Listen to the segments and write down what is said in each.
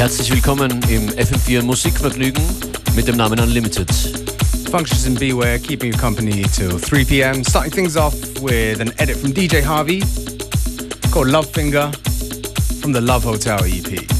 Herzlich willkommen im FM4 Musikvergnügen mit dem Namen Unlimited. Functionist in Beware, keeping you company till 3 p.m. Starting things off with an edit from DJ Harvey called Love Finger from the Love Hotel EP.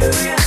Hallelujah.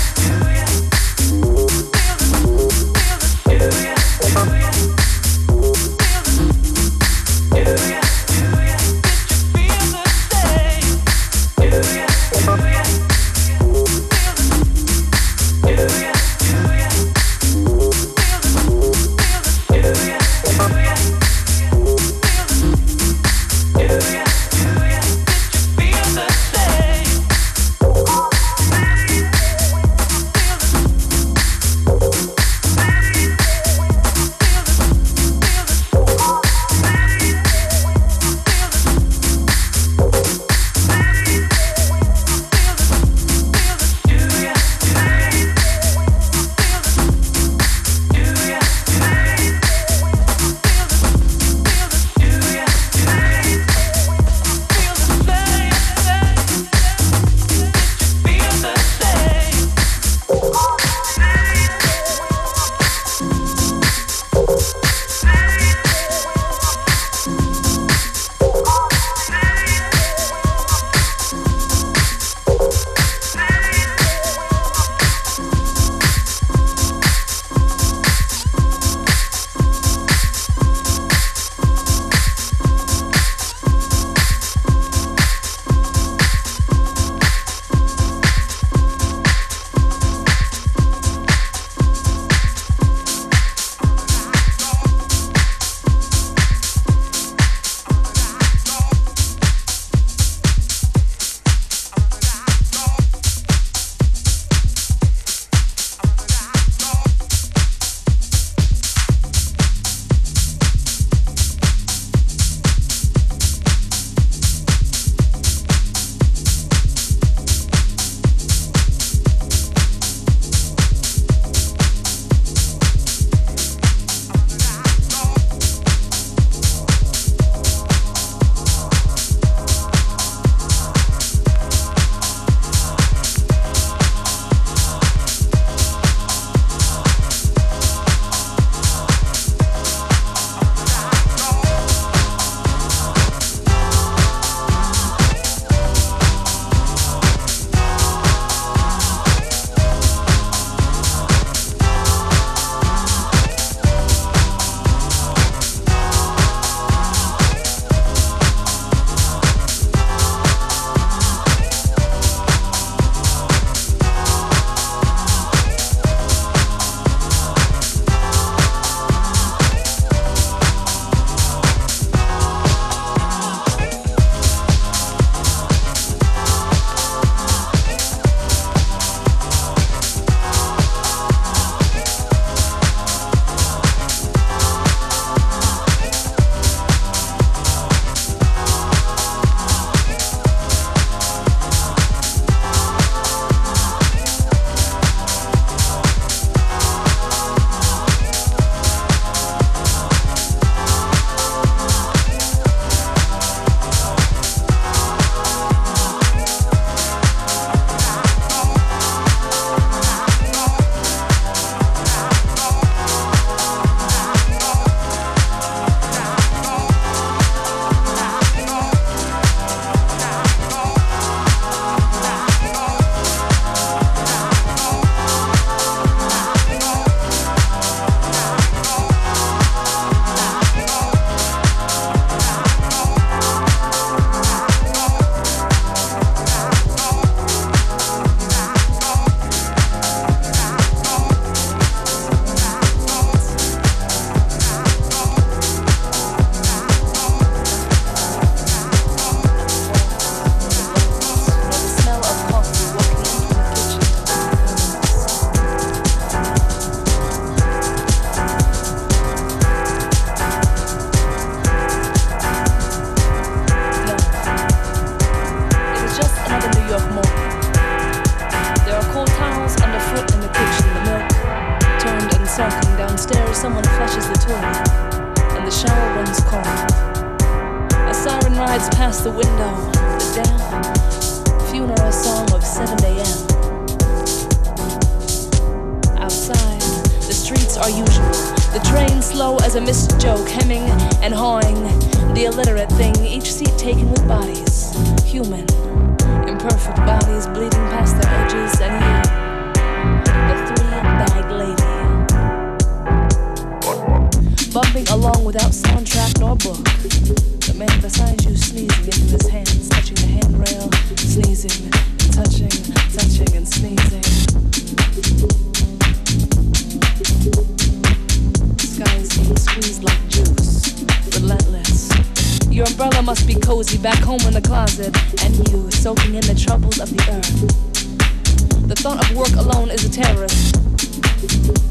Soaking in the troubles of the earth. The thought of work alone is a terrorist.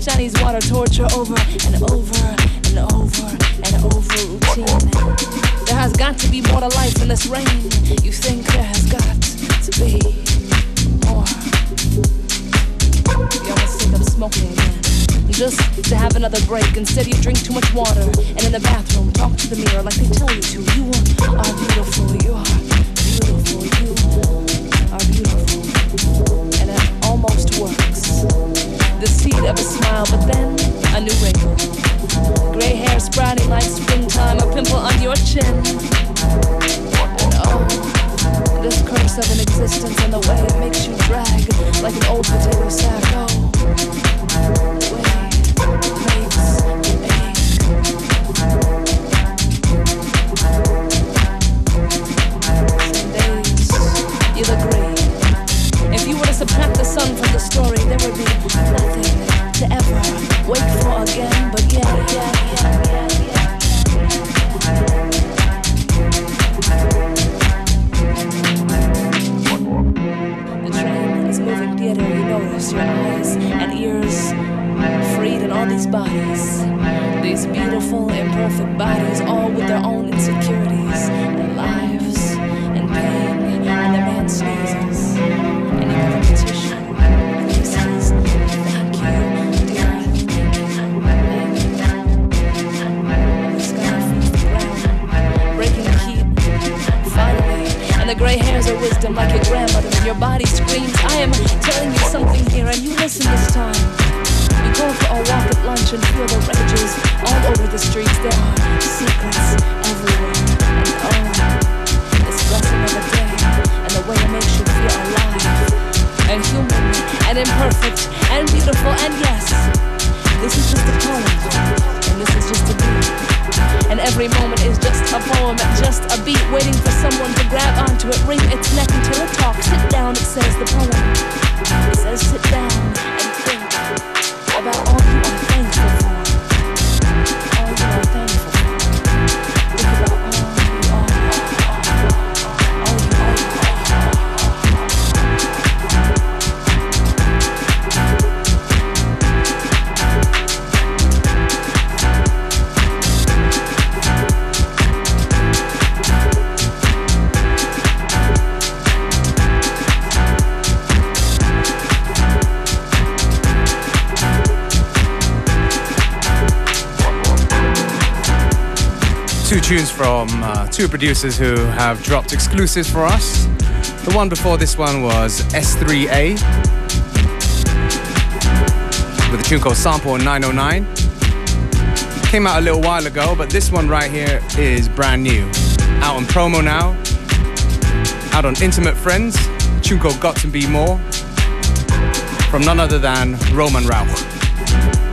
Chinese water torture over and over and over and over routine. There has got to be more to life in this rain. You think there has got to be more. You almost think I'm smoking again. Just to have another break. Instead, you drink too much water and in the bathroom talk to the mirror like they tell you to. You are beautiful. You are the seed of a smile, but then a new wrinkle. Gray hair sprouting like springtime, a pimple on your chin. And oh, this curse of an existence and the way it makes you drag like an old potato sack. Oh, the bodies. These beautiful, imperfect bodies, all with their own two producers who have dropped exclusives for us. The one before this one was S3A with a tune called Sample 909. Came out a little while ago, but this one right here is brand new. Out on promo now. Out on Intimate Friends. Tune called Got to Be More. From none other than Roman Rauch.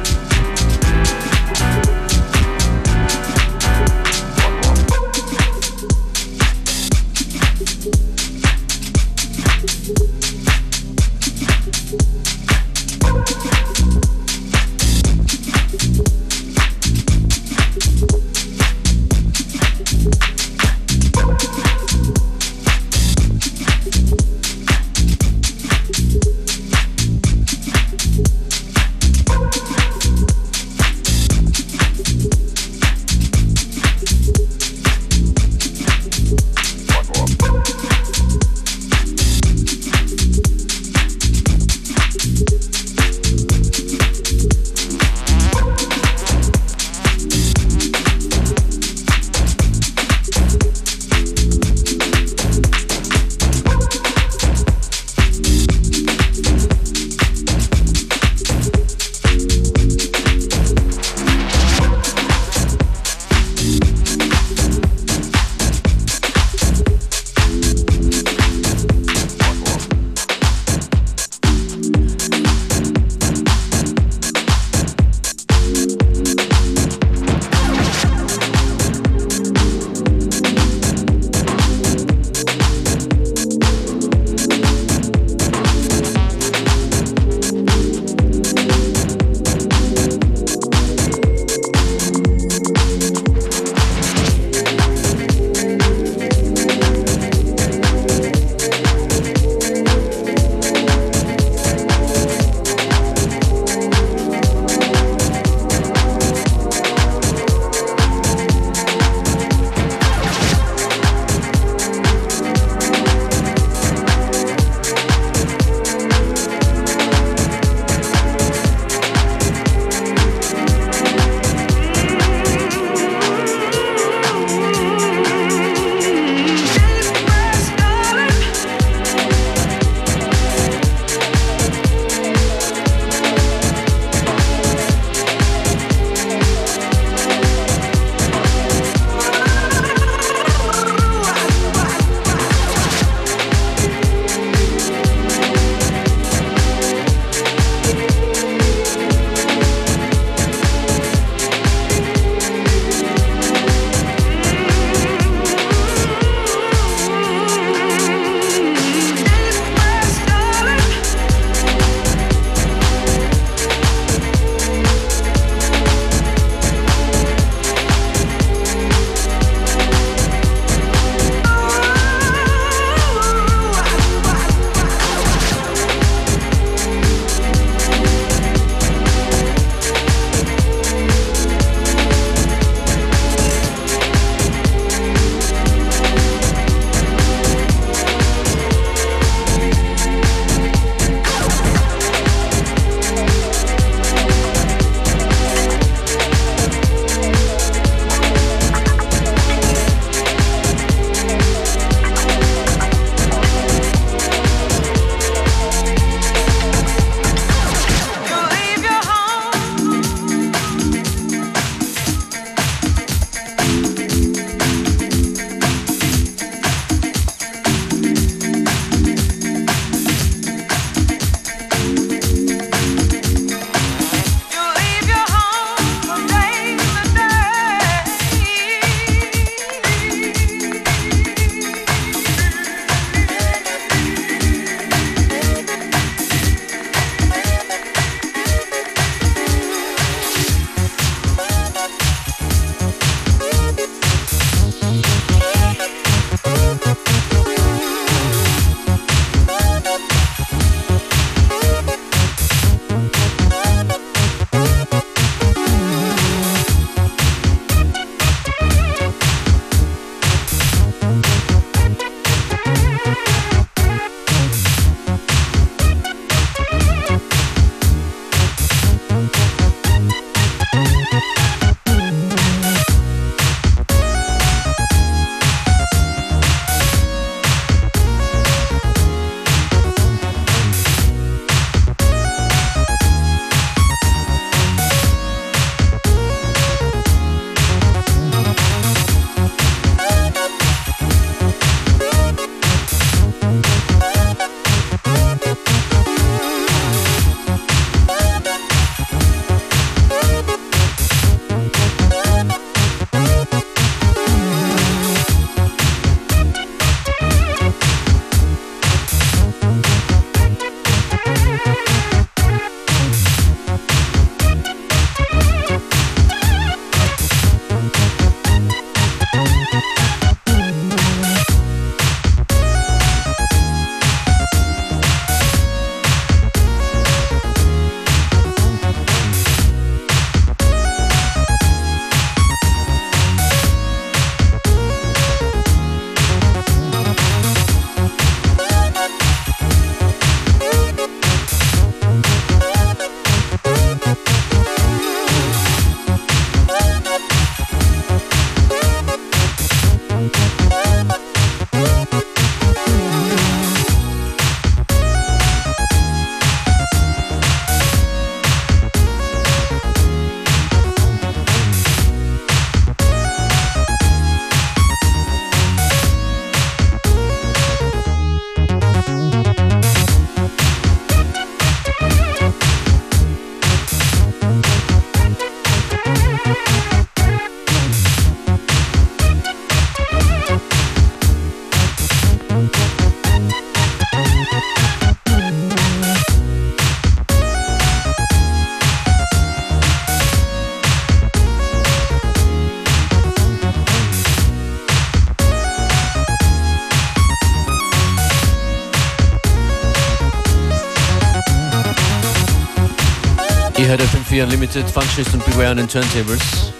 Ihr hört FM4 Unlimited, Functionist und Beware an den Turntables.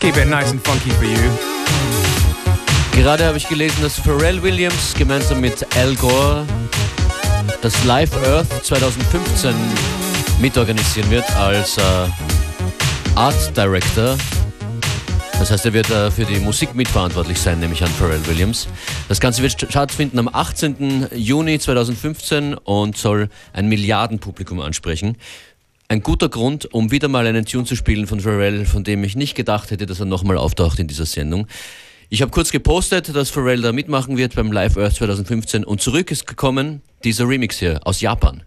Keep it nice and funky for you. Gerade habe ich gelesen, dass Pharrell Williams gemeinsam mit Al Gore das Live Earth 2015 mitorganisieren wird als äh, Art Director. Das heißt, er wird äh, für die Musik mitverantwortlich sein, nämlich an Pharrell Williams. Das Ganze wird stattfinden am 18. Juni 2015 und soll ein Milliardenpublikum ansprechen. Ein guter Grund, um wieder mal einen Tune zu spielen von Pharrell, von dem ich nicht gedacht hätte, dass er nochmal auftaucht in dieser Sendung. Ich habe kurz gepostet, dass Pharrell da mitmachen wird beim Live Earth 2015 und zurück ist gekommen dieser Remix hier aus Japan.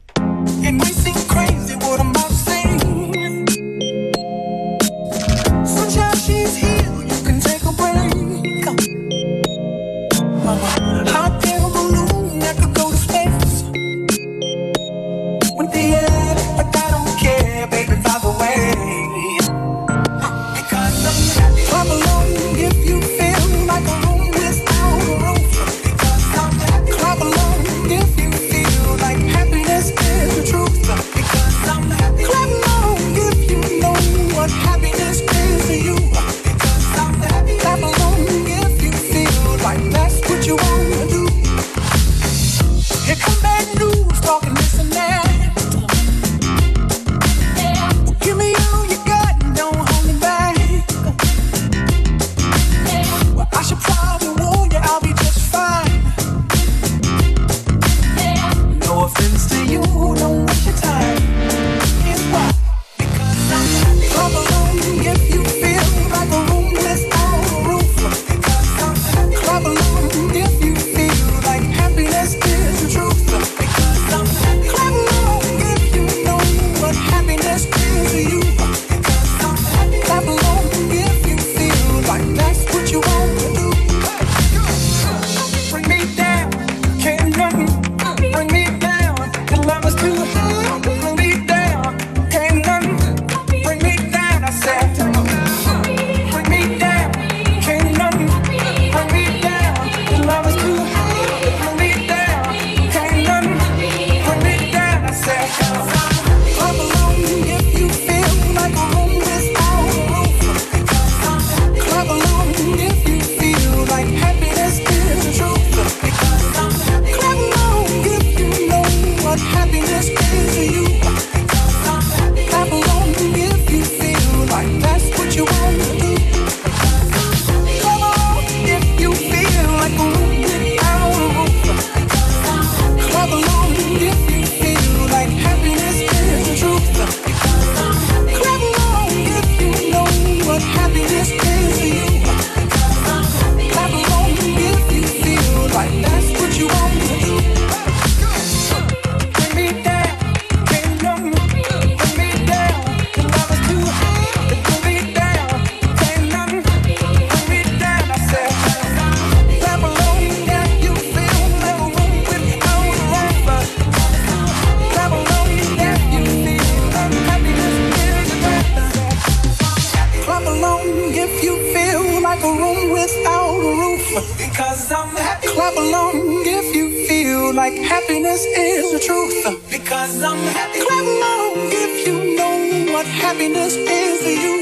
Cause I'm happy. Clap along if you know what happiness is to you.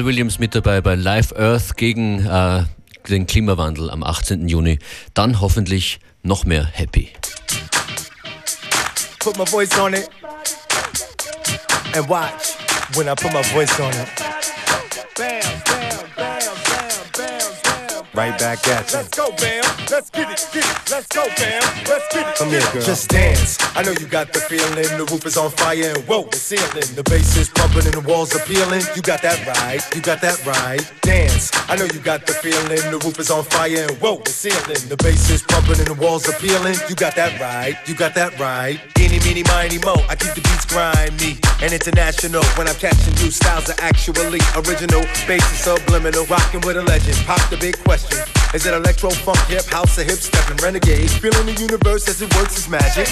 Pharrell Williams mit dabei bei Live Earth gegen äh, den Klimawandel am 18. Juni. Dann hoffentlich noch mehr Happy. Put my voice on it and watch when I put my voice on it. Bam. Right back at you. Let's go, Bam. Let's get it, get it. Let's go, Bam. Let's get it. Come here, girl. Just dance. I know you got the feeling. The roof is on fire and whoa, the ceiling. The bass is pumping and the walls are peeling. You got that right. You got that right. Dance. I know you got the feeling. The roof is on fire and whoa, the ceiling. The bass is pumping and the walls are peeling. You got that right. You got that right. Any, meeny, miny, mo. I keep the beats grimy and international. When I'm catching you, styles are actually original. Bass is subliminal. Rocking with a legend. Pop the big question. Is it electro, funk, hip, house, or hip stepping renegade? Feeling the universe as it works its magic.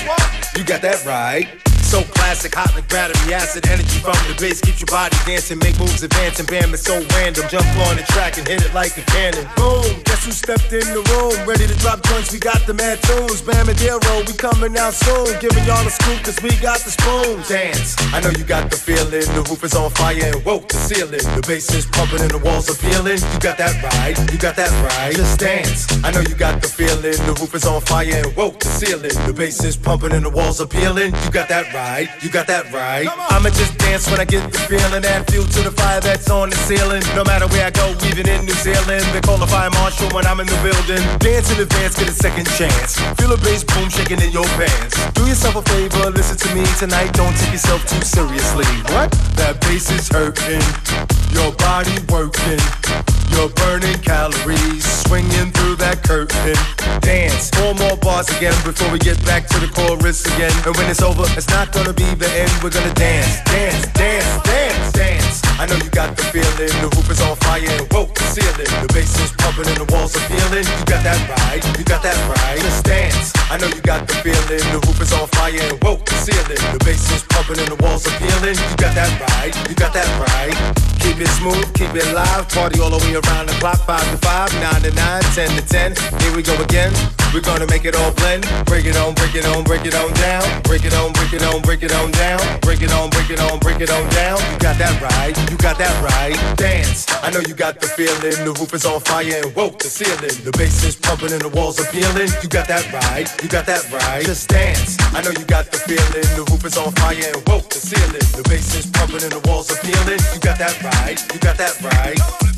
You got that right. So classic, hot like battery acid. Energy from the bass keeps your body dancing. Make moves advancing. Bam, it's so random. Jump on the track and hit it like a cannon. Boom, guess who stepped in the room? Ready to drop joints, we got the mad tunes. Bam and Dero, we coming out soon. Giving y'all a scoop, cause we got the spoon. Dance, I know you got the feeling. The roof is on fire and woke the ceiling. The bass is pumping and the walls are peeling. You got that right, you got that right. Just dance, I know you got the feeling. The roof is on fire and woke the ceiling. The bass is pumping and the walls are peeling. You got that right right. You got that right. I'ma just dance when I get the feeling. Add fuel to the fire that's on the ceiling. No matter where I go, even in New Zealand. They call the fire marshal when I'm in the building. Dance in advance, get a second chance. Feel a bass boom shaking in your pants. Do yourself a favor, listen to me tonight. Don't take yourself too seriously. What? That bass is hurting. Your body working. You're burning calories, swinging through that curtain. Dance, four more bars again before we get back to the chorus again. And when it's over, it's not gonna be the end. We're gonna dance, dance, dance, dance, dance. I know you got the feeling. The roof is on fire and the ceiling. The bass is pumping and the walls are peeling. You got that right, you got that right. Just dance. I know you got the feeling. The roof is on fire and the ceiling. The bass is pumping and the walls are peeling. You got that right, you got that right. Keep it smooth, keep it live. Party all the way around the clock. 5 to 5, 9 to 9, 10 to 10. Here we go again. We're gonna make it all blend. Break it on, break it on, break it on down. Break it on, break it on, break it on down. Break it on, break it on, break it on down. You got that right, you got that right. Dance. I know you got the feeling. The roof is on fire and woke the ceiling. The bass is pumping and the walls are peeling. You got that right, you got that right. Just dance. I know you got the feeling. The roof is on fire and woke the ceiling. The bass is pumping and the walls are peeling. You got that right, you got that right.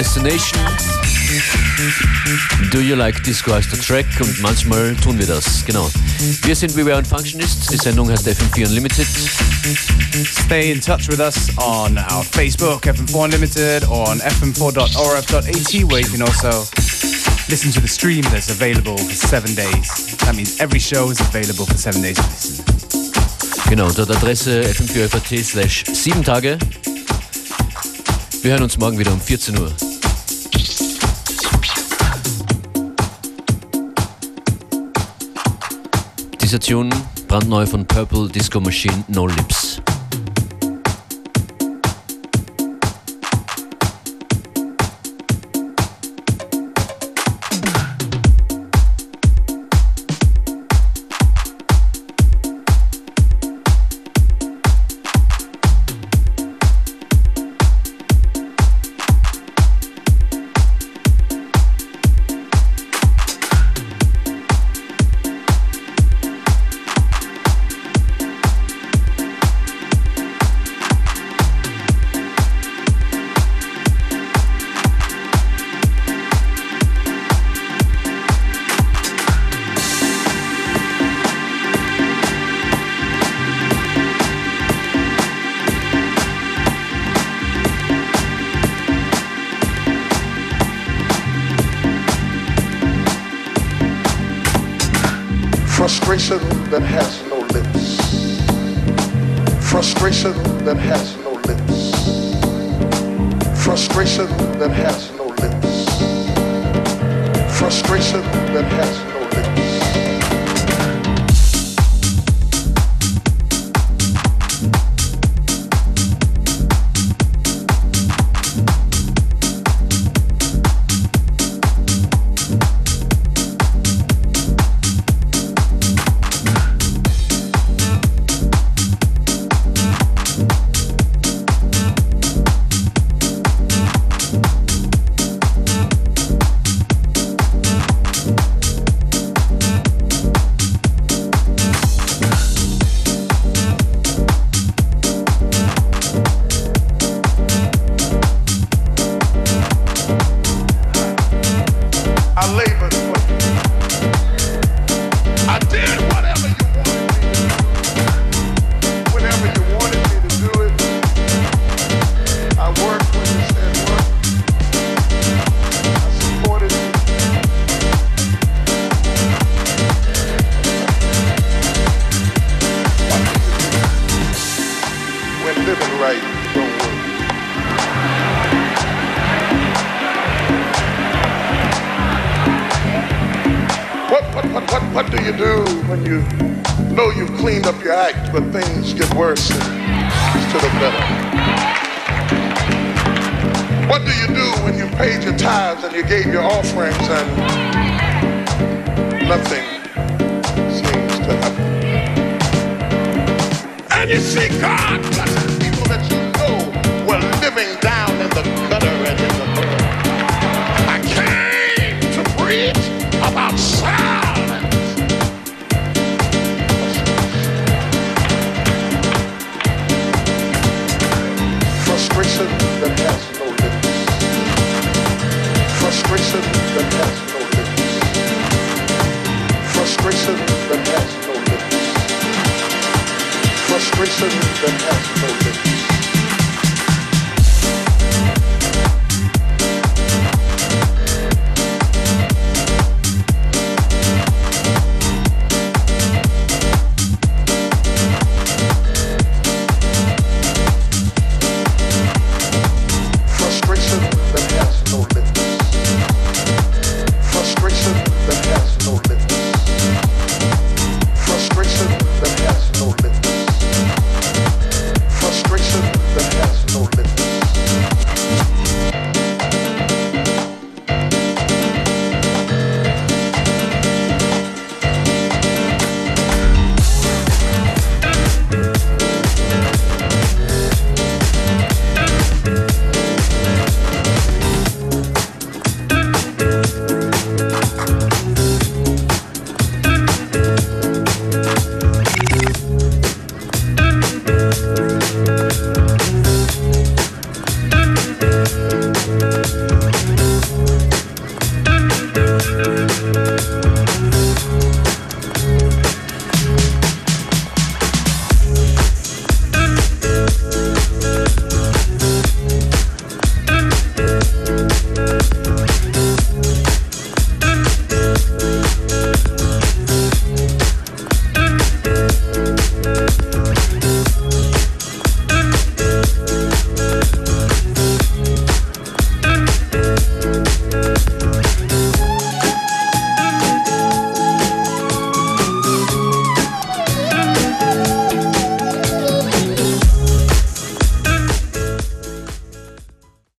Destination. Do You Like Disco heißt der Track und manchmal tun wir das, genau. Wir sind We Were Functionists, die Sendung heißt FM4 Unlimited. Stay in touch with us on our Facebook, FM4 Unlimited, or on fm4.orf.at, where you can also listen to the stream that's available for seven days. That means every show is available for seven days to listen. Genau, unter der Adresse fm4.at slash 7 Tage. Wir hören uns morgen wieder um 14 Uhr. Tune brandneu von Purple Disco Machine No Lips.